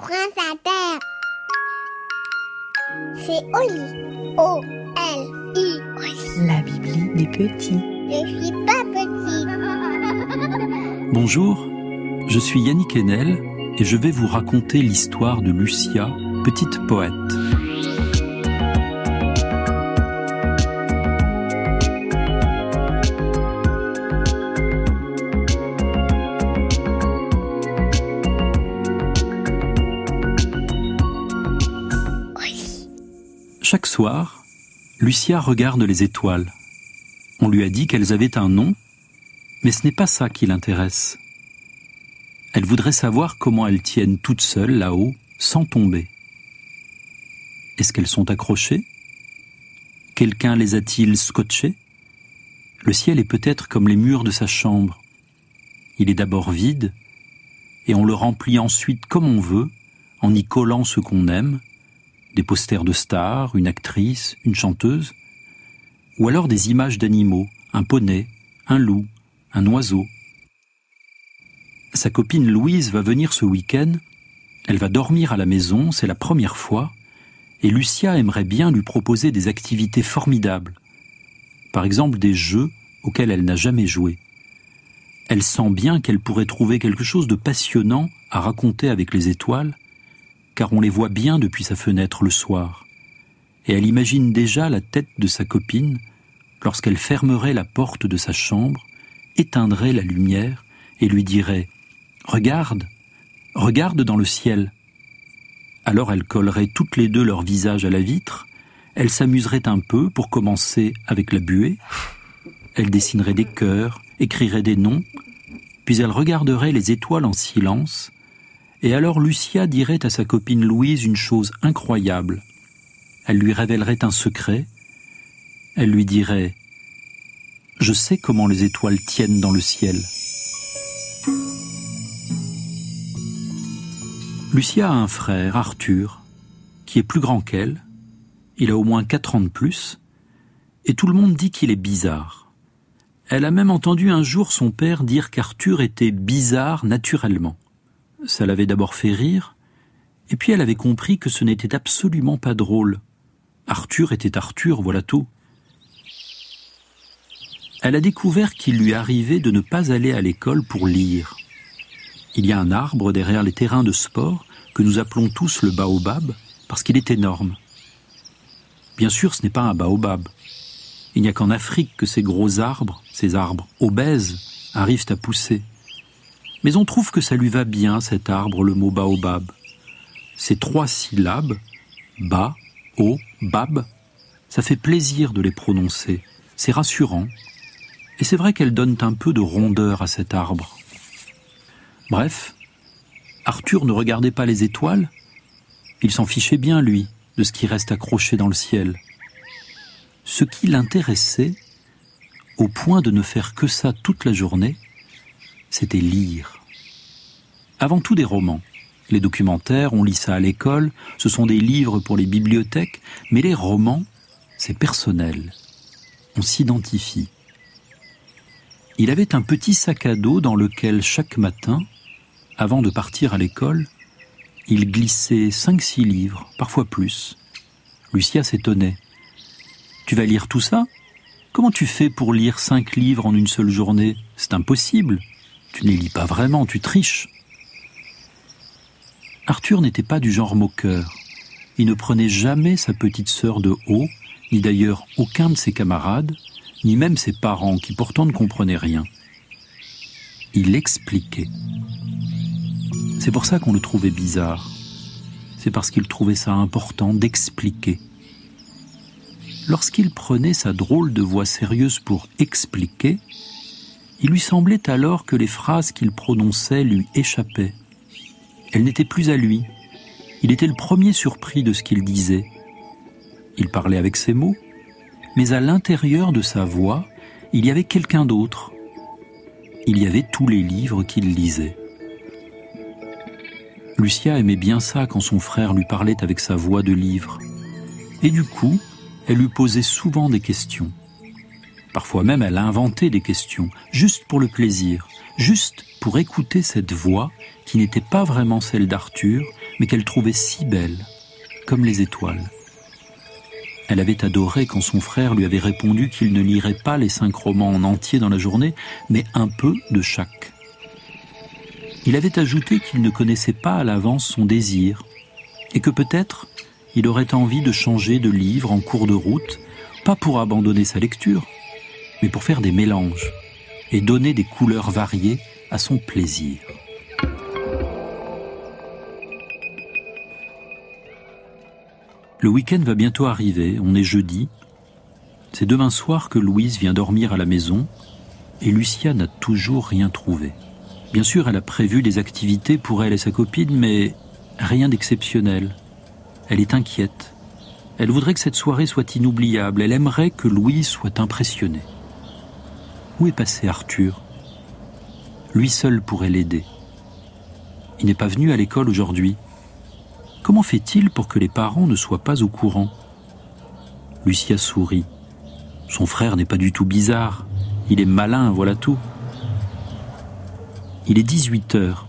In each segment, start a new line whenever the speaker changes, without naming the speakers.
France Inter. C'est Oli. O-L-I.
La Bibli des petits.
Je suis pas petit.
Bonjour, je suis Yannick Enel et je vais vous raconter l'histoire de Lucia, petite poète. Chaque soir, Lucia regarde les étoiles. On lui a dit qu'elles avaient un nom, mais ce n'est pas ça qui l'intéresse. Elle voudrait savoir comment elles tiennent toutes seules là-haut, sans tomber. Est-ce qu'elles sont accrochées? Quelqu'un les a-t-il scotchées? Le ciel est peut-être comme les murs de sa chambre. Il est d'abord vide, et on le remplit ensuite comme on veut, en y collant ce qu'on aime, des posters de stars, une actrice, une chanteuse, ou alors des images d'animaux, un poney, un loup, un oiseau. Sa copine Louise va venir ce week-end, elle va dormir à la maison, c'est la première fois, et Lucia aimerait bien lui proposer des activités formidables, par exemple des jeux auxquels elle n'a jamais joué. Elle sent bien qu'elle pourrait trouver quelque chose de passionnant à raconter avec les étoiles, car on les voit bien depuis sa fenêtre le soir, et elle imagine déjà la tête de sa copine lorsqu'elle fermerait la porte de sa chambre, éteindrait la lumière et lui dirait ⁇ Regarde, regarde dans le ciel !⁇ Alors elle collerait toutes les deux leurs visages à la vitre, elle s'amuserait un peu pour commencer avec la buée, elle dessinerait des cœurs, écrirait des noms, puis elle regarderait les étoiles en silence, et alors Lucia dirait à sa copine Louise une chose incroyable. Elle lui révélerait un secret. Elle lui dirait ⁇ Je sais comment les étoiles tiennent dans le ciel ⁇ Lucia a un frère, Arthur, qui est plus grand qu'elle. Il a au moins quatre ans de plus, et tout le monde dit qu'il est bizarre. Elle a même entendu un jour son père dire qu'Arthur était bizarre naturellement. Ça l'avait d'abord fait rire, et puis elle avait compris que ce n'était absolument pas drôle. Arthur était Arthur, voilà tout. Elle a découvert qu'il lui arrivait de ne pas aller à l'école pour lire. Il y a un arbre derrière les terrains de sport que nous appelons tous le baobab parce qu'il est énorme. Bien sûr, ce n'est pas un baobab. Il n'y a qu'en Afrique que ces gros arbres, ces arbres obèses, arrivent à pousser. Mais on trouve que ça lui va bien, cet arbre, le mot baobab. Ces trois syllabes, ba, o, bab, ça fait plaisir de les prononcer. C'est rassurant. Et c'est vrai qu'elles donnent un peu de rondeur à cet arbre. Bref, Arthur ne regardait pas les étoiles. Il s'en fichait bien, lui, de ce qui reste accroché dans le ciel. Ce qui l'intéressait, au point de ne faire que ça toute la journée, c'était lire. Avant tout des romans. Les documentaires, on lit ça à l'école, ce sont des livres pour les bibliothèques, mais les romans, c'est personnel. On s'identifie. Il avait un petit sac à dos dans lequel chaque matin, avant de partir à l'école, il glissait cinq, six livres, parfois plus. Lucia s'étonnait. Tu vas lire tout ça? Comment tu fais pour lire cinq livres en une seule journée? C'est impossible. Tu ne lis pas vraiment, tu triches. Arthur n'était pas du genre moqueur. Il ne prenait jamais sa petite sœur de haut, ni d'ailleurs aucun de ses camarades, ni même ses parents qui pourtant ne comprenaient rien. Il expliquait. C'est pour ça qu'on le trouvait bizarre. C'est parce qu'il trouvait ça important d'expliquer. Lorsqu'il prenait sa drôle de voix sérieuse pour expliquer, il lui semblait alors que les phrases qu'il prononçait lui échappaient. Elles n'étaient plus à lui. Il était le premier surpris de ce qu'il disait. Il parlait avec ses mots, mais à l'intérieur de sa voix, il y avait quelqu'un d'autre. Il y avait tous les livres qu'il lisait. Lucia aimait bien ça quand son frère lui parlait avec sa voix de livre. Et du coup, elle lui posait souvent des questions. Parfois même, elle a inventé des questions, juste pour le plaisir, juste pour écouter cette voix qui n'était pas vraiment celle d'Arthur, mais qu'elle trouvait si belle, comme les étoiles. Elle avait adoré quand son frère lui avait répondu qu'il ne lirait pas les cinq romans en entier dans la journée, mais un peu de chaque. Il avait ajouté qu'il ne connaissait pas à l'avance son désir, et que peut-être il aurait envie de changer de livre en cours de route, pas pour abandonner sa lecture, mais pour faire des mélanges et donner des couleurs variées à son plaisir. Le week-end va bientôt arriver, on est jeudi. C'est demain soir que Louise vient dormir à la maison et Lucia n'a toujours rien trouvé. Bien sûr, elle a prévu des activités pour elle et sa copine, mais rien d'exceptionnel. Elle est inquiète. Elle voudrait que cette soirée soit inoubliable. Elle aimerait que Louise soit impressionnée. Où est passé Arthur? Lui seul pourrait l'aider. Il n'est pas venu à l'école aujourd'hui. Comment fait-il pour que les parents ne soient pas au courant? Lucia sourit. Son frère n'est pas du tout bizarre. Il est malin, voilà tout. Il est 18 heures.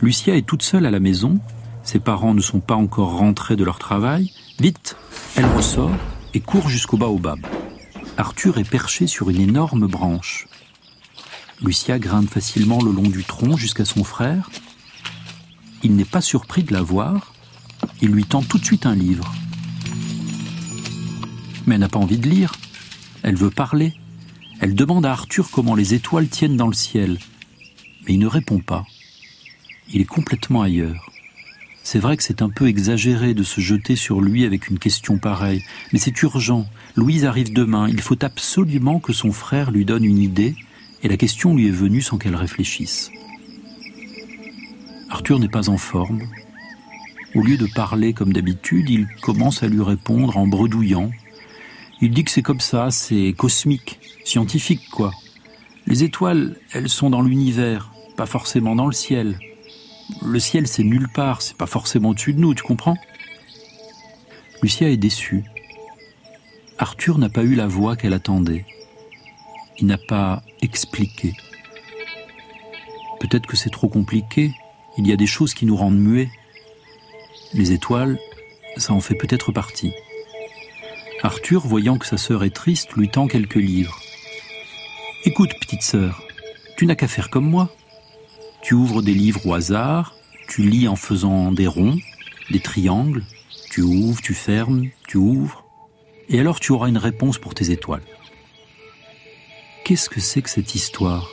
Lucia est toute seule à la maison. Ses parents ne sont pas encore rentrés de leur travail. Vite, elle ressort et court jusqu'au baobab. Arthur est perché sur une énorme branche. Lucia grimpe facilement le long du tronc jusqu'à son frère. Il n'est pas surpris de la voir. Il lui tend tout de suite un livre. Mais elle n'a pas envie de lire. Elle veut parler. Elle demande à Arthur comment les étoiles tiennent dans le ciel. Mais il ne répond pas. Il est complètement ailleurs. C'est vrai que c'est un peu exagéré de se jeter sur lui avec une question pareille, mais c'est urgent. Louise arrive demain, il faut absolument que son frère lui donne une idée, et la question lui est venue sans qu'elle réfléchisse. Arthur n'est pas en forme. Au lieu de parler comme d'habitude, il commence à lui répondre en bredouillant. Il dit que c'est comme ça, c'est cosmique, scientifique quoi. Les étoiles, elles sont dans l'univers, pas forcément dans le ciel. Le ciel, c'est nulle part, c'est pas forcément au-dessus de nous, tu comprends? Lucia est déçue. Arthur n'a pas eu la voix qu'elle attendait. Il n'a pas expliqué. Peut-être que c'est trop compliqué. Il y a des choses qui nous rendent muets. Les étoiles, ça en fait peut-être partie. Arthur, voyant que sa sœur est triste, lui tend quelques livres. Écoute, petite sœur, tu n'as qu'à faire comme moi. Tu ouvres des livres au hasard, tu lis en faisant des ronds, des triangles, tu ouvres, tu fermes, tu ouvres, et alors tu auras une réponse pour tes étoiles. Qu'est-ce que c'est que cette histoire?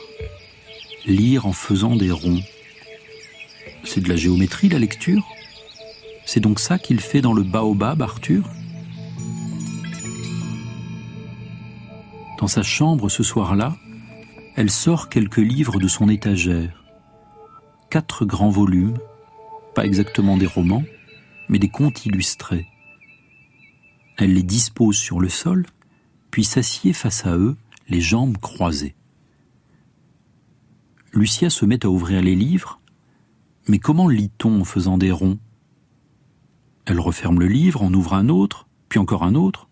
Lire en faisant des ronds. C'est de la géométrie, la lecture? C'est donc ça qu'il fait dans le baobab, Arthur? Dans sa chambre ce soir-là, elle sort quelques livres de son étagère quatre grands volumes, pas exactement des romans, mais des contes illustrés. Elle les dispose sur le sol, puis s'assied face à eux, les jambes croisées. Lucia se met à ouvrir les livres, mais comment lit-on en faisant des ronds? Elle referme le livre, en ouvre un autre, puis encore un autre,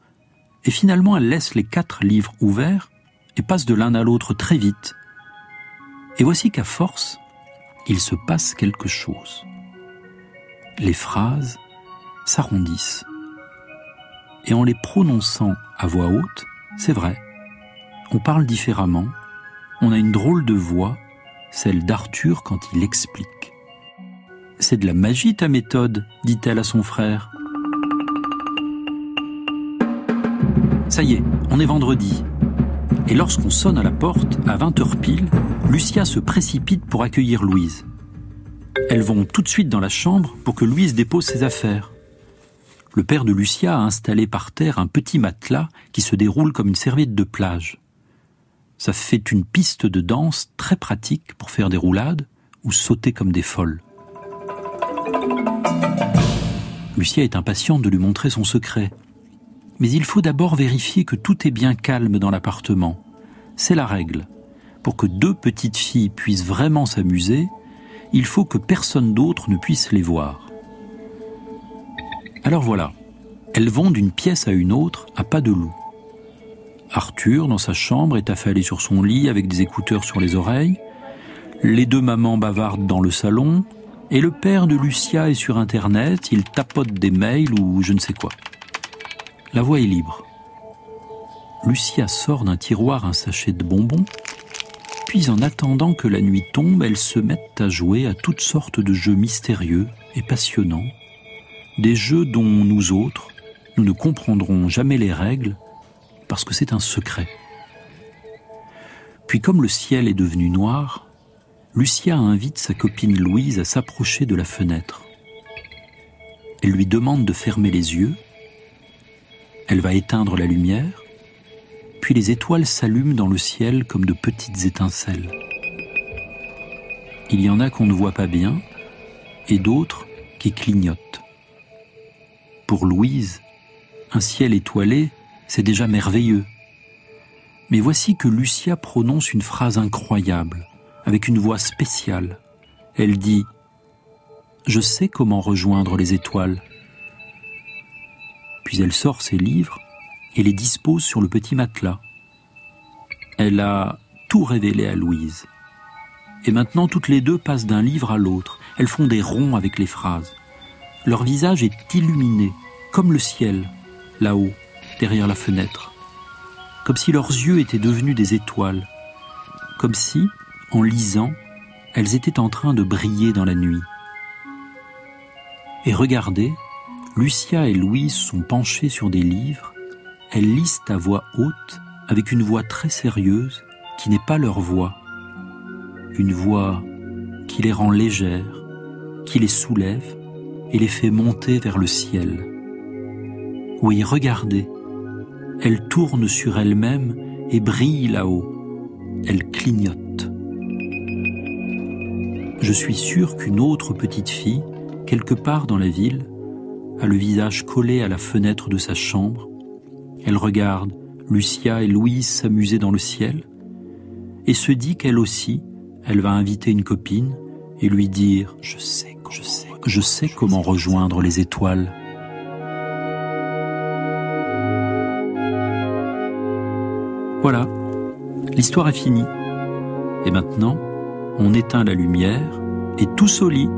et finalement elle laisse les quatre livres ouverts et passe de l'un à l'autre très vite. Et voici qu'à force, il se passe quelque chose. Les phrases s'arrondissent. Et en les prononçant à voix haute, c'est vrai, on parle différemment, on a une drôle de voix, celle d'Arthur quand il explique. C'est de la magie ta méthode, dit-elle à son frère. Ça y est, on est vendredi. Et lorsqu'on sonne à la porte, à 20h pile, Lucia se précipite pour accueillir Louise. Elles vont tout de suite dans la chambre pour que Louise dépose ses affaires. Le père de Lucia a installé par terre un petit matelas qui se déroule comme une serviette de plage. Ça fait une piste de danse très pratique pour faire des roulades ou sauter comme des folles. Lucia est impatiente de lui montrer son secret. Mais il faut d'abord vérifier que tout est bien calme dans l'appartement. C'est la règle. Pour que deux petites filles puissent vraiment s'amuser, il faut que personne d'autre ne puisse les voir. Alors voilà, elles vont d'une pièce à une autre à pas de loup. Arthur, dans sa chambre, est affalé sur son lit avec des écouteurs sur les oreilles. Les deux mamans bavardent dans le salon. Et le père de Lucia est sur Internet, il tapote des mails ou je ne sais quoi. La voix est libre. Lucia sort d'un tiroir un sachet de bonbons, puis en attendant que la nuit tombe, elle se met à jouer à toutes sortes de jeux mystérieux et passionnants, des jeux dont nous autres, nous ne comprendrons jamais les règles, parce que c'est un secret. Puis comme le ciel est devenu noir, Lucia invite sa copine Louise à s'approcher de la fenêtre. Elle lui demande de fermer les yeux. Elle va éteindre la lumière, puis les étoiles s'allument dans le ciel comme de petites étincelles. Il y en a qu'on ne voit pas bien et d'autres qui clignotent. Pour Louise, un ciel étoilé, c'est déjà merveilleux. Mais voici que Lucia prononce une phrase incroyable avec une voix spéciale. Elle dit ⁇ Je sais comment rejoindre les étoiles ⁇ Puis elle sort ses livres et les dispose sur le petit matelas. Elle a tout révélé à Louise. Et maintenant toutes les deux passent d'un livre à l'autre. Elles font des ronds avec les phrases. Leur visage est illuminé, comme le ciel, là-haut, derrière la fenêtre. Comme si leurs yeux étaient devenus des étoiles. Comme si, en lisant, elles étaient en train de briller dans la nuit. Et regardez, Lucia et Louise sont penchées sur des livres, elles lisent à voix haute, avec une voix très sérieuse, qui n'est pas leur voix. Une voix qui les rend légères, qui les soulève et les fait monter vers le ciel. Oui, regardez, elles tournent sur elles-mêmes et brillent là-haut. Elles clignotent je suis sûr qu'une autre petite fille, quelque part dans la ville, a le visage collé à la fenêtre de sa chambre. Elle regarde Lucia et Louise s'amuser dans le ciel et se dit qu'elle aussi, elle va inviter une copine et lui dire Je sais, je sais, je sais comment rejoindre les étoiles. Voilà, l'histoire est finie. Et maintenant, on éteint la lumière et tous au lit.